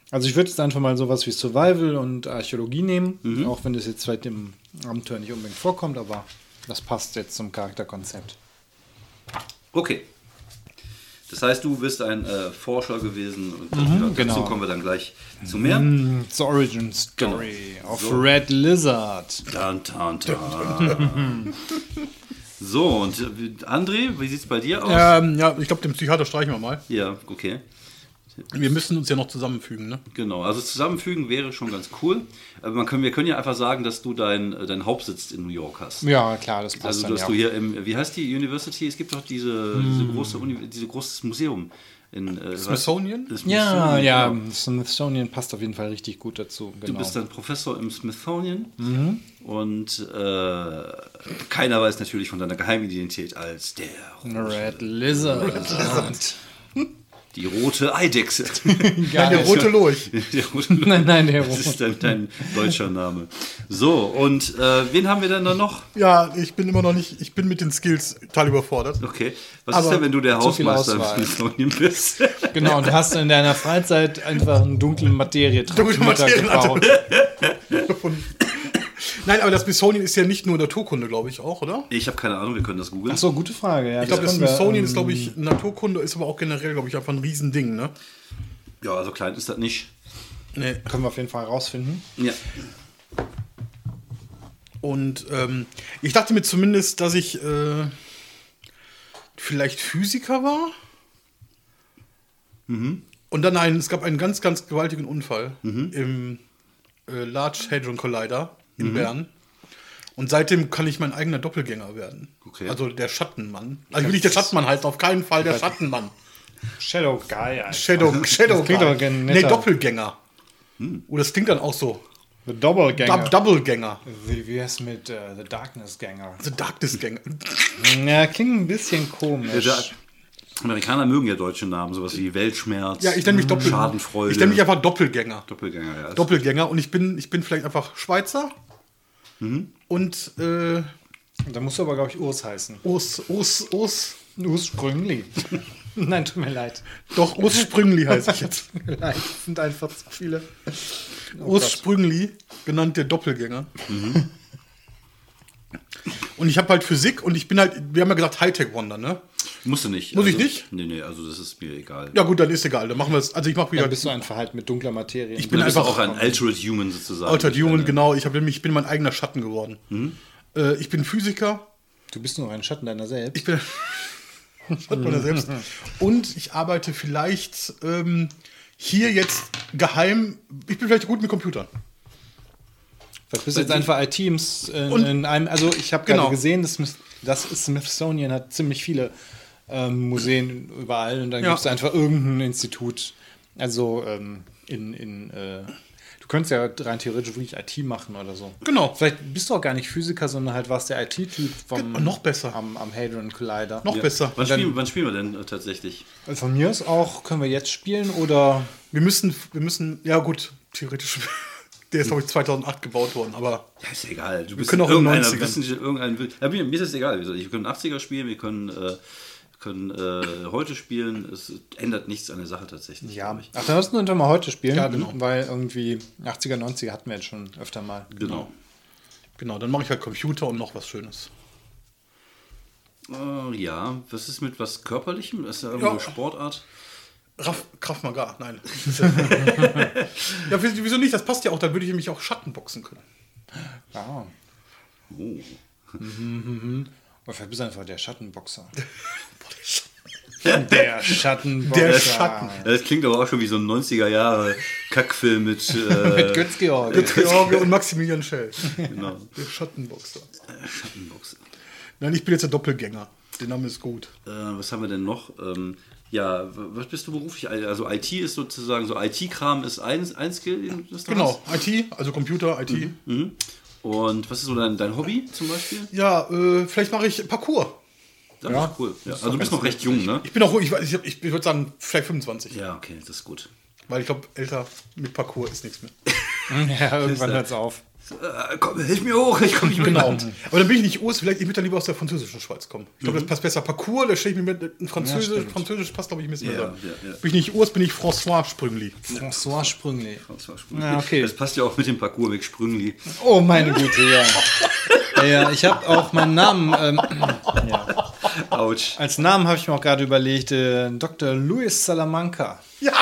Also ich würde jetzt einfach mal sowas wie Survival und Archäologie nehmen, Mhm. auch wenn das jetzt vielleicht im Abenteuer nicht unbedingt vorkommt, aber das passt jetzt zum Charakterkonzept. Okay. Das heißt, du bist ein äh, Forscher gewesen und Mhm, ja, genau. dazu kommen wir dann gleich zu mehr. It's Origin Story Genau. of So. Red Lizard. Tan, tan, tan. so, und äh, André, wie sieht es bei dir aus? Ähm, ja, ich glaube, den Psychiater streichen wir mal. Ja, okay. Wir müssen uns ja noch zusammenfügen, ne? Genau, also zusammenfügen wäre schon ganz cool. Aber man können, wir können ja einfach sagen, dass du deinen äh, dein Hauptsitz in New York hast. Ja, klar, das passt Also, dann dass ja. du hier im, wie heißt die University? Es gibt doch diese, Hm. diese große Uni, diese großes Museum in äh, Smithsonian? Das ja, Smithsonian, ja, genau. Smithsonian passt auf jeden Fall richtig gut dazu. Du Genau. bist dann Professor im Smithsonian Mhm. und äh, keiner weiß natürlich von deiner Geheimidentität als der Red Lizard. die rote Eidechse. Nein, der rote Lurch. Der rote- Nein, nein, der Das rote. ist dein, dein deutscher Name. So, und äh, wen haben wir denn da noch? Ja, ich bin immer noch nicht, ich bin mit den Skills total überfordert. Okay. Was ist Aber denn, wenn du der Hausmeister. Smithsonian bist? Genau, und du hast in deiner Freizeit einfach einen dunklen materie Dunkle Materie- gebaut. Gefunden. Nein, aber das Smithsonian ist ja nicht nur Naturkunde, glaube ich auch, oder? Ich habe keine Ahnung, wir können das googeln. Ach so, gute Frage. Ja, Ich glaube, das Smithsonian ähm, ist, glaube ich, Naturkunde, ist aber auch generell, glaube ich, einfach ein Riesending, ne? Ja, also klein ist das nicht. Nee. Können wir auf jeden Fall rausfinden. Ja. Und ähm, ich dachte mir zumindest, dass ich äh, vielleicht Physiker war. Und dann ein, es gab einen ganz, ganz gewaltigen Unfall im äh, Large Hadron Collider in Bern. Und seitdem kann ich mein eigener Doppelgänger werden. Okay. Also der Schattenmann. Also ich will nicht der Schattenmann heißen, auf keinen Fall der Schattenmann. Shadow Guy. Alter. Shadow, Shadow klingt Guy. Nee. Doppelgänger. Oh, das klingt dann auch so. The Doppelgänger. Doppelgänger. wie wie heißt mit äh, The Darkness Ganger? The Darkness Gänger. Ja, klingt ein bisschen komisch. Amerikaner mögen ja deutsche Namen, sowas wie Weltschmerz, Ja, ich nenne mich Doppel Schadenfreude. Ich nenne mich einfach Doppelgänger. Doppelgänger, ja. Doppelgänger und ich bin, ich bin vielleicht einfach Schweizer und äh, Da musst du aber, glaube ich, Urs heißen. Urs, Urs, Urs, Urs Sprüngli. Nein, tut mir leid. doch Urs Sprüngli heiße ich jetzt. Tut mir leid, es sind einfach zu viele. Urs Sprüngli, genannt der Doppelgänger. Und ich habe halt Physik und ich bin halt, wir haben ja gesagt Hightech Wonder, ne? Musst du nicht. Muss ich also, nicht? Nee, nee, also das ist mir egal. Ja gut, dann ist egal, dann machen wir es. Also ich mache wieder Dann bist du einfach halt mit dunkler Materie. Ich du bist einfach- auch ein Altered Human sozusagen. Altered Ich Human, genau. Ich, hab, ich bin mein eigener Schatten geworden. Äh, ich bin Physiker. Du bist nur ein Schatten deiner selbst. Ich bin Schatten meiner selbst. Und ich arbeite vielleicht ähm, hier jetzt geheim. Ich bin vielleicht gut mit Computern. Du bist jetzt einfach IT im, S- in, Und- in einem, also ich habe Genau. gerade gesehen, das, das Smithsonian hat ziemlich viele ähm, Museen überall und dann Ja. gibt es einfach irgendein Institut. Also ähm, in, in äh, du könntest ja rein theoretisch wirklich IT machen oder so. Genau. Vielleicht bist du auch gar nicht Physiker, sondern halt warst der IT-Typ vom noch besser. am, am Hadron Collider. Noch Ja. besser. Wann spielen, wann spielen wir denn äh, tatsächlich? Also Von mir aus auch, können wir jetzt spielen oder Wir müssen, wir müssen, ja gut, theoretisch. Der ist, glaube ich, 2008 gebaut worden, aber Ja, ist egal. Du bist können auch in den irgendeiner 90ern. Wissenschaft- irgendein, ja, mir, mir ist das egal. Wie gesagt, Wir können 80er spielen, wir können, äh, können äh, heute spielen. Es ändert nichts an der Sache tatsächlich. ja. Ach, dann lass uns mal heute spielen, Ja, genau. weil irgendwie 80er, 90er hatten wir jetzt schon öfter mal. Genau. genau, dann mache ich halt Computer und noch was Schönes. Äh, ja, was ist mit was Körperlichem? Ist ja irgendeine Ja. Sportart? Raff, Kraft Maga, nein. ja, wieso nicht? Das passt ja auch, da würde ich mich auch Schattenboxen können. Ah. Oh. Oder vielleicht bist du einfach der Schattenboxer. der Schattenboxer. Der Schatten. Das klingt aber auch schon wie so ein 90er Jahre Kackfilm mit. Äh, Mit Götz-Georg. George und Maximilian Schell. genau. Der Schattenboxer. Schattenbox. Nein, ich bin jetzt der Doppelgänger. Der Name ist gut. Äh, was haben wir denn noch? Ähm, ja, was bist du beruflich? Also IT ist sozusagen so IT-Kram ist ein, ein Skill, das du Genau, IT, also Computer, IT. hast. Mhm. Und was ist so dein, dein Hobby zum Beispiel? Ja, äh, vielleicht mache ich Parcours. Das Ja, ist cool. Ja. Also du bist noch recht jung, ne? Ich bin auch, ich, ich, ich würde sagen, vielleicht 25. Ja, okay, das ist gut. Weil ich glaube, älter mit Parcours ist nichts mehr. Ja, irgendwann hört's auf. Äh, komm, hilf mir hoch, ich komme nicht mehr Genau. Aber dann bin ich nicht Urs, vielleicht ich würde dann lieber aus der französischen Schweiz kommen. Ich glaube, das passt besser. Parcours, da stelle ich mir mit ein Französisch, stimmt. Französisch passt, glaube ich, ein bisschen Ja, besser. ja, ja. Bin ich nicht Urs, bin ich François Sprüngli. François Sprüngli. Das war Sprüngli. Ja, okay. Das passt ja auch mit dem Parcours mit Sprüngli. Oh, meine Güte, ja. ja, ja ich habe auch meinen Namen. Ähm, ja. Autsch. Als Namen habe ich mir auch gerade überlegt: äh, Dr. Luis Salamanca. Ja,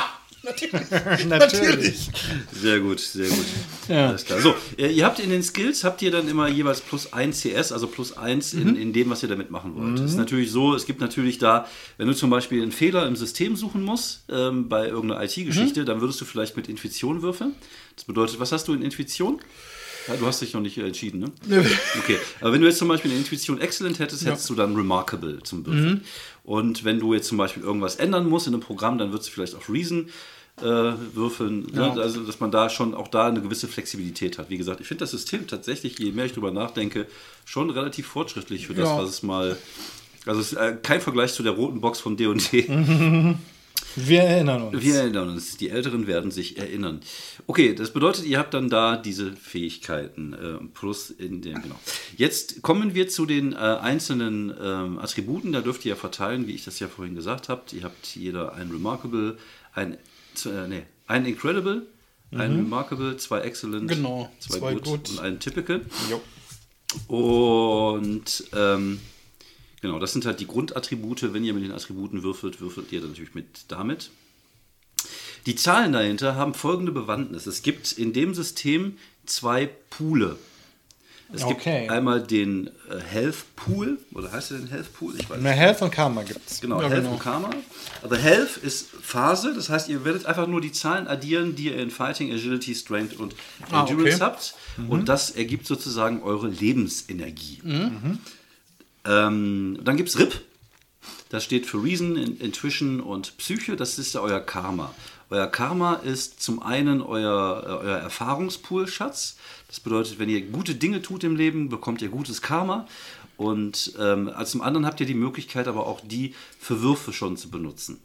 natürlich. Natürlich. Sehr gut, sehr gut. Ja. Alles klar. So, äh, ihr habt in den Skills, habt ihr dann immer jeweils plus 1 CS, also plus 1 in, in dem, was ihr damit machen wollt. Ist natürlich so, es gibt natürlich da, wenn du zum Beispiel einen Fehler im System suchen musst, ähm, bei irgendeiner IT-Geschichte, dann würdest du vielleicht mit Intuition würfeln. Das bedeutet, was hast du in Intuition? Ja, du hast dich noch nicht äh, entschieden, ne? Okay, aber wenn du jetzt zum Beispiel eine Intuition Excellent hättest, hättest du dann Remarkable zum Würfeln. Und wenn du jetzt zum Beispiel irgendwas ändern musst in einem Programm, dann würdest du vielleicht auf Reason äh, würfeln. Ne? Also, dass man da schon auch da eine gewisse Flexibilität hat. Wie gesagt, ich finde das System tatsächlich, je mehr ich drüber nachdenke, schon relativ fortschrittlich für das, Ja. was es mal. Also, es ist äh, kein Vergleich zu der roten Box von D&D. Wir erinnern uns. Wir erinnern uns, die Älteren werden sich erinnern. Okay, das bedeutet, ihr habt dann da diese Fähigkeiten äh, plus in dem, genau. Jetzt kommen wir zu den äh, einzelnen ähm, Attributen, da dürft ihr ja verteilen, wie ich das ja vorhin gesagt habt. Ihr habt jeder ein Remarkable, ein, äh, nee, ein Incredible, ein Remarkable, zwei Excellent, Genau, zwei, zwei Good, Good. und ein Typical. Jo. Und ähm, genau, das sind halt die Grundattribute. Wenn ihr mit den Attributen würfelt, würfelt ihr dann natürlich mit damit. Die Zahlen dahinter haben folgende Bewandtnis. Es gibt in dem System zwei Poole. Es Okay. gibt einmal den äh, Health Pool, oder heißt der denn Health Pool? Ich weiß Mehr Health und Karma gibt's. Genau, Ja, Health genau. und Karma. Aber Health ist Phase, das heißt, ihr werdet einfach nur die Zahlen addieren, die ihr in Fighting, Agility, Strength und Ah, Endurance okay. habt. Und das ergibt sozusagen eure Lebensenergie. Ähm, dann gibt es RIP. Das steht für Reason, In- Intuition und Psyche. Das ist ja euer Karma. Euer Karma ist zum einen euer, äh, euer Erfahrungspool-Schatz. Das bedeutet, wenn ihr gute Dinge tut im Leben, bekommt ihr gutes Karma. Und ähm, zum anderen habt ihr die Möglichkeit, aber auch die für Würfe schon zu benutzen.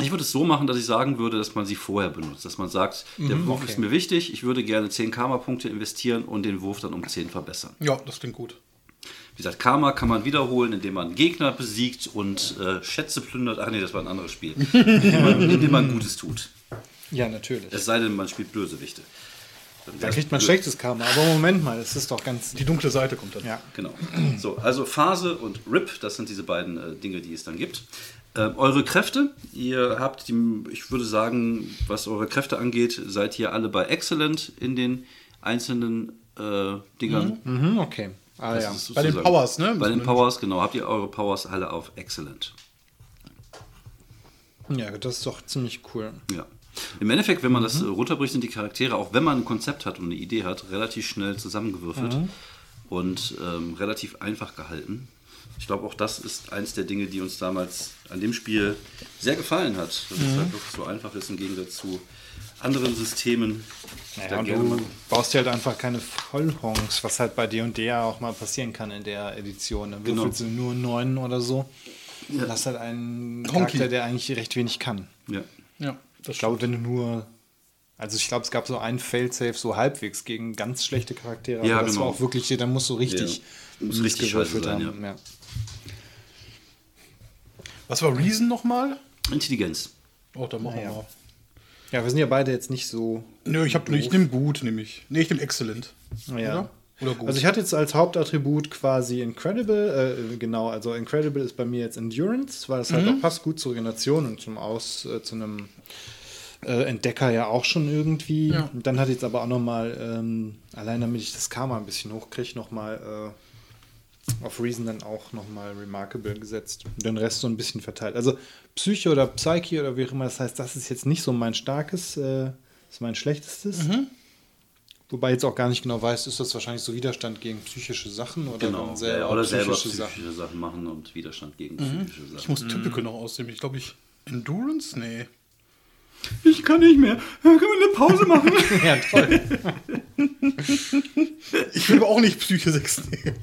Ich würde es so machen, dass ich sagen würde, dass man sie vorher benutzt. Dass man sagt, der Wurf ist mir wichtig, ich würde gerne 10 Karma-Punkte investieren und den Wurf dann um 10 verbessern. Ja, das klingt gut. Wie gesagt, Karma kann man wiederholen, indem man Gegner besiegt und äh, Schätze plündert. Ach nee, das war ein anderes Spiel. indem, man, indem man Gutes tut. Ja, natürlich. Es sei denn, man spielt Bösewichte. Dann Da kriegt man blöd. schlechtes Karma. Aber Moment mal, es ist doch ganz. Die dunkle Seite kommt dann. Ja. Genau. So, also Phase und RIP, das sind diese beiden äh, Dinge, die es dann gibt. Ähm, eure Kräfte, ihr habt, die, ich würde sagen, was eure Kräfte angeht, seid ihr alle bei Excellent in den einzelnen äh, Dingern. Mhm, okay. Ah Das ja. ist Bei den Powers, ne? Bei den Powers, genau. Habt ihr eure Powers alle auf Excellent. Ja, das ist doch ziemlich cool. Ja. Im Endeffekt, wenn man das äh, runterbricht, sind die Charaktere, auch wenn man ein Konzept hat und eine Idee hat, relativ schnell zusammengewürfelt und ähm, relativ einfach gehalten. Ich glaube, auch das ist eins der Dinge, die uns damals an dem Spiel sehr gefallen hat. Dass es halt wirklich so einfach ist im Gegensatz zu anderen Systemen. Ja, da und du baust dir halt einfach keine Vollhongs, was halt bei D&D ja auch mal passieren kann in der Edition. Dann Genau. würfelst du nur neun oder so. Ja. Und hast halt einen Honky. Charakter, der eigentlich recht wenig kann. ja. Ja, das Ich glaube, wenn du nur. Also ich glaube, es gab so einen Failsafe so halbwegs gegen ganz schlechte Charaktere. Ja, aber das genau. war auch wirklich, da musst du richtig, Ja. Muss richtig scheiße sein, ja. Was war Reason nochmal? Intelligenz. Oh, da machen Naja. wir mal. Ja, wir sind ja beide jetzt nicht so. Nö, ich, hab- ich nehme gut, nehme ich. Nee, ich nehme Excellent. Ja. Oder? Oder gut. Also ich hatte jetzt als Hauptattribut quasi Incredible, äh, genau, also Incredible ist bei mir jetzt Endurance, weil es halt auch passt gut zur Regeneration und zum Aus, äh, zu einem äh, Entdecker ja auch schon irgendwie. Ja. Und dann hatte ich jetzt aber auch nochmal, ähm, allein damit ich das Karma ein bisschen hochkriege, nochmal äh, auf Reason dann auch nochmal Remarkable gesetzt. Und den Rest so ein bisschen verteilt. Also Psyche oder Psyche oder wie auch immer das heißt, das ist jetzt nicht so mein starkes, äh, ist mein schlechtestes. Wobei ich jetzt auch gar nicht genau weiß, ist das wahrscheinlich so Widerstand gegen psychische Sachen oder Genau. selber ja, oder selber psychische psychische Sachen? Sachen. machen und Widerstand gegen psychische Sachen. ich muss Typical noch ausnehmen. Ich glaube, ich. Endurance? Nee. Ich kann nicht mehr. Können wir eine Pause machen? Ja, toll. Ich will aber auch nicht Psyche 6 nehmen.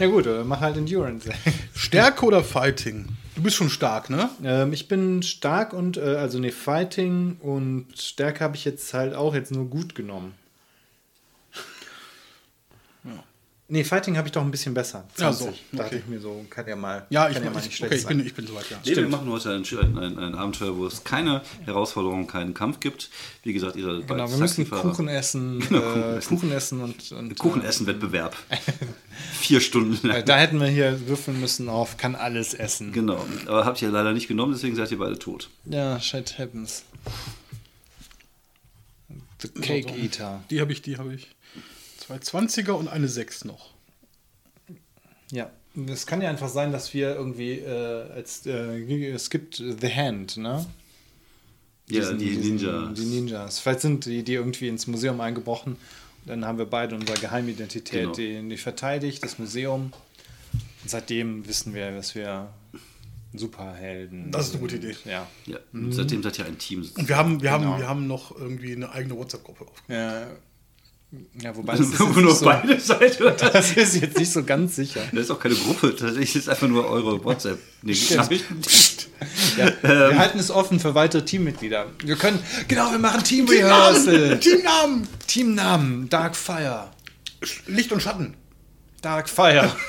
ja gut, oder mach halt Endurance. Stärke oder Fighting? Du bist schon stark, ne? Ähm, ich bin stark und, äh, also ne, Fighting und Stärke habe ich jetzt halt auch jetzt nur gut genommen. Nee, Fighting habe ich doch ein bisschen besser. Ja, so, 20. Da hatte okay. ich mir so, kann ja mal, Ja, ich, ja mal ich, nicht okay, ich, bin, ich bin soweit, ja. Nee, wir machen heute ein, ein, ein Abenteuer, wo es keine Herausforderung, keinen Kampf gibt. Wie gesagt, ihre Genau, wir müssen Kuchen essen, Genau, äh, Kuchen essen. Kuchen essen und, und Kuchenessen-Wettbewerb. Vier Stunden Äh, lang. da hätten wir hier würfeln müssen auf kann alles essen. Genau, aber habt ihr leider nicht genommen, deswegen seid ihr beide tot. Ja, shit happens. The Cake So, Eater. Die habe ich, die habe ich. Zwei 20er und eine 6 noch. Ja. Es kann ja einfach sein, dass wir irgendwie äh, als äh, es gibt The Hand, ne? Ja, Diesen- die diesen- Ninjas. Die Ninjas. Vielleicht sind die, die irgendwie ins Museum eingebrochen. Dann haben wir beide unsere Geheimidentität, Genau. die, die verteidigt, das Museum. Und seitdem wissen wir, dass wir Superhelden Das ist eine gute Idee. Ja. Ja, Mhm. seitdem seid ihr ein Team. Und wir haben, wir Genau. haben, wir haben noch irgendwie eine eigene WhatsApp-Gruppe aufgemacht. Ja, ja wobei das ist, nur nicht so, beide seid. oder? das ist jetzt nicht so ganz sicher. Das ist auch keine Gruppe, tatsächlich ist einfach nur eure WhatsApp. Nee. Ja, wir halten es offen für weitere Teammitglieder. Wir können, genau, wir machen Team Rehearsal. Teamnamen! Teamnamen, Dark Fire. Licht und Schatten. Dark Fire.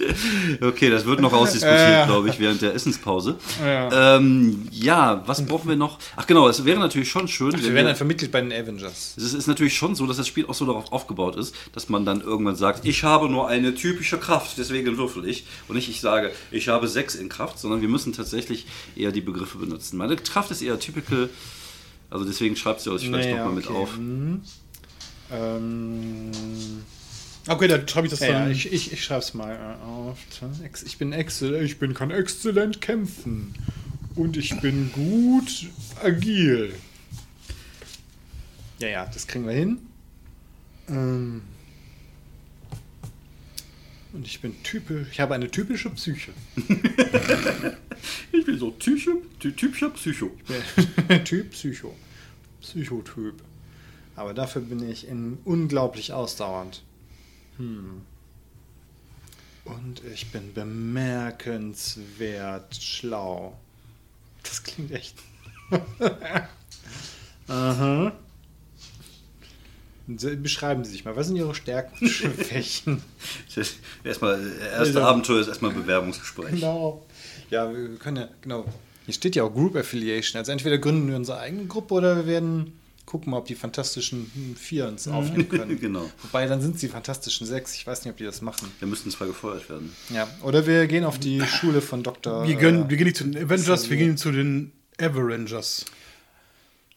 Okay, das wird noch ausdiskutiert, Ja. glaube ich, während der Essenspause. Ja. Ähm, ja, was brauchen wir noch? Ach genau, es wäre natürlich schon schön, Wir wenn werden einfach Mitglied bei den Avengers. Es ist natürlich schon so, dass das Spiel auch so darauf aufgebaut ist, dass man dann irgendwann sagt, ich habe nur eine typische Kraft, deswegen würfel ich. Und nicht ich sage, ich habe sechs in Kraft, sondern wir müssen tatsächlich eher die Begriffe benutzen. Meine Kraft ist eher typical, also deswegen schreibt sie euch vielleicht Naja, nochmal mit okay. auf. Ähm, Okay, dann schreibe ich das ja, dann. ich, ich, ich schreibe es mal äh, auf. Ich bin exzellent, ich bin, kann exzellent kämpfen. Und ich bin gut agil. Ja, ja, das kriegen wir hin. Ähm, und ich bin typisch, ich habe eine typische Psyche. Ich bin so typischer, typischer Psycho. typ Psycho. Psychotyp. Aber dafür bin ich in unglaublich ausdauernd. Hm. Und ich bin bemerkenswert schlau. Das klingt echt. Aha. Beschreiben Sie sich mal. Was sind Ihre Stärken, Schwächen? Erstmal, erste Also- Abenteuer ist erstmal Bewerbungsgespräch. Genau. Ja, wir können ja, genau. Hier steht ja auch Group Affiliation. Also entweder gründen wir unsere eigene Gruppe oder wir werden gucken, ob die Fantastischen Vier uns aufnehmen können. Genau. Wobei, dann sind es die Fantastischen Sechs. Ich weiß nicht, ob die das machen. Wir müssten zwar gefeuert werden. Ja. Oder wir gehen auf die Schule von Dr. wir, gehen, äh, wir gehen nicht zu den Avengers, wir gehen zu den Averangers.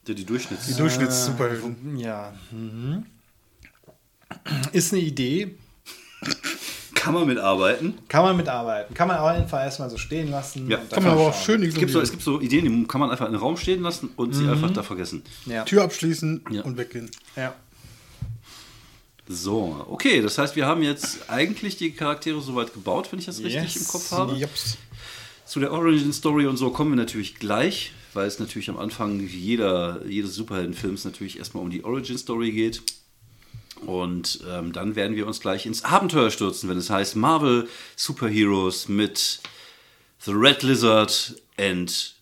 Der die Durchschnitts... Die Durchschnitts-Superhelden. Ja. Mhm. Ist eine Idee. Kann man mitarbeiten. Kann man mitarbeiten. Kann man auch einfach erstmal so stehen lassen. Ja, und Kann man aber auch schauen. schön Es gibt, so, es gibt so Ideen, die kann man einfach in den Raum stehen lassen und sie einfach da vergessen. Ja. Tür abschließen Ja. und weggehen. ja. So, okay, das heißt, wir haben jetzt eigentlich die Charaktere soweit gebaut, wenn ich das richtig Yes. im Kopf habe. Japs. Zu der Origin Story und so kommen wir natürlich gleich, weil es natürlich am Anfang jeder, jedes Superheldenfilms natürlich erstmal um die Origin Story geht. Und ähm, dann werden wir uns gleich ins Abenteuer stürzen, wenn es heißt Marvel Superheroes mit The Red Lizard and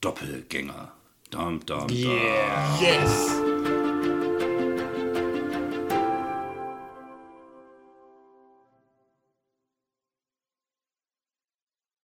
Doppelgänger. Dum, dum, dum. Yeah. Yes!